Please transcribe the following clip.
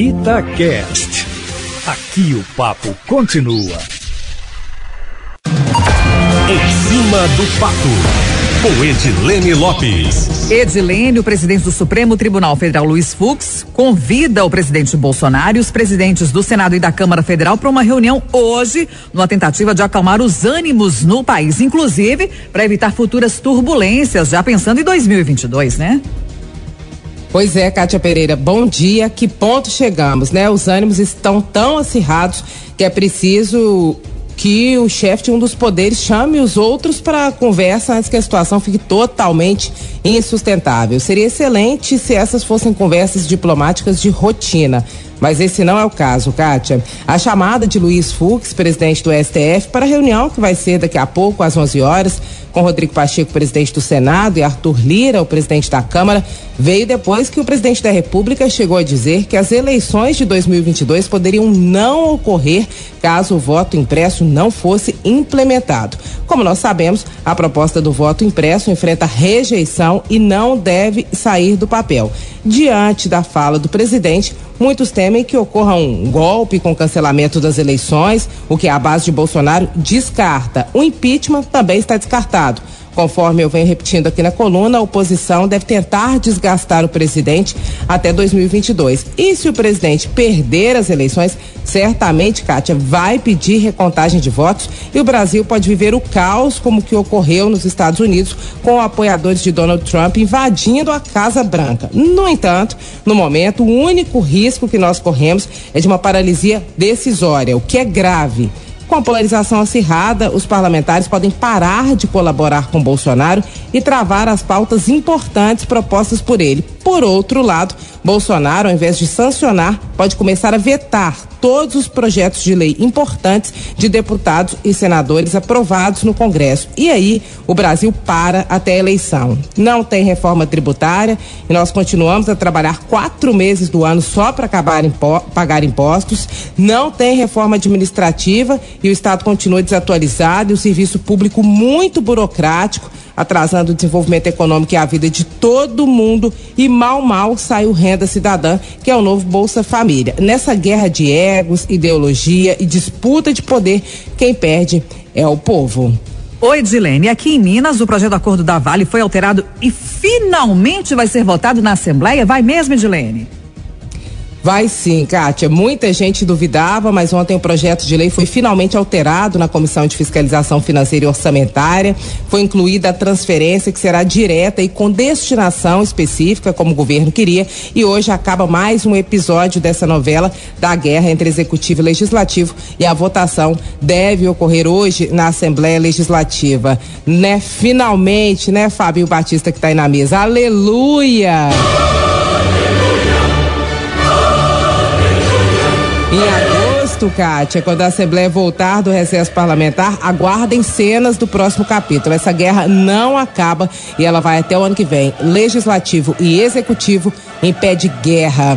Itacast. Aqui o papo continua. Em cima do papo com Edilene Lopes. Edilene, o presidente do Supremo Tribunal Federal, Luiz Fux, convida o presidente Bolsonaro e os presidentes do Senado e da Câmara Federal para uma reunião hoje, numa tentativa de acalmar os ânimos no país, inclusive para evitar futuras turbulências, já pensando em 2022, né? Pois é, Kátia Pereira, bom dia. Que ponto chegamos, né? Os ânimos estão tão acirrados que é preciso que o chefe de um dos poderes chame os outros para conversa antes que a situação fique totalmente insustentável. Seria excelente se essas fossem conversas diplomáticas de rotina. Mas esse não é o caso, Kátia. A chamada de Luiz Fux, presidente do STF, para a reunião que vai ser daqui a pouco, às 11 horas, com Rodrigo Pacheco, presidente do Senado, e Arthur Lira, o presidente da Câmara, veio depois que o presidente da República chegou a dizer que as eleições de 2022 poderiam não ocorrer caso o voto impresso não fosse implementado. Como nós sabemos, a proposta do voto impresso enfrenta rejeição e não deve sair do papel. Diante da fala do presidente, muitos temem que ocorra um golpe com cancelamento das eleições, o que a base de Bolsonaro descarta. O impeachment também está descartado. Conforme eu venho repetindo aqui na coluna, a oposição deve tentar desgastar o presidente até 2022. E se o presidente perder as eleições, certamente, Kátia, vai pedir recontagem de votos e o Brasil pode viver o caos como que ocorreu nos Estados Unidos com apoiadores de Donald Trump invadindo a Casa Branca. No entanto, no momento, o único risco que nós corremos é de uma paralisia decisória, o que é grave. Com a polarização acirrada, os parlamentares podem parar de colaborar com Bolsonaro e travar as pautas importantes propostas por ele. Por outro lado, Bolsonaro, ao invés de sancionar, pode começar a vetar todos os projetos de lei importantes de deputados e senadores aprovados no Congresso. E aí, o Brasil para até a eleição. Não tem reforma tributária e nós continuamos a trabalhar quatro meses do ano só para acabar impo pagar impostos. Não tem reforma administrativa e o Estado continua desatualizado e o serviço público muito burocrático atrasando o desenvolvimento econômico e a vida de todo mundo e mal mal sai o renda cidadã, que é o novo Bolsa Família. Nessa guerra de egos, ideologia e disputa de poder, quem perde é o povo. Oi, Edilene. Aqui em Minas, o projeto do acordo da Vale foi alterado e finalmente vai ser votado na Assembleia. Vai mesmo, Edilene? Vai sim, Kátia. Muita gente duvidava, mas ontem o projeto de lei foi finalmente alterado na Comissão de Fiscalização Financeira e Orçamentária. Foi incluída a transferência que será direta e com destinação específica, como o governo queria. E hoje acaba mais um episódio dessa novela da guerra entre Executivo e Legislativo. E a votação deve ocorrer hoje na Assembleia Legislativa. Né? Finalmente, né, Fábio Batista que está aí na mesa. Aleluia! Em agosto, Kátia, quando a Assembleia voltar do recesso parlamentar, aguardem cenas do próximo capítulo. Essa guerra não acaba e ela vai até o ano que vem. Legislativo e Executivo em pé de guerra.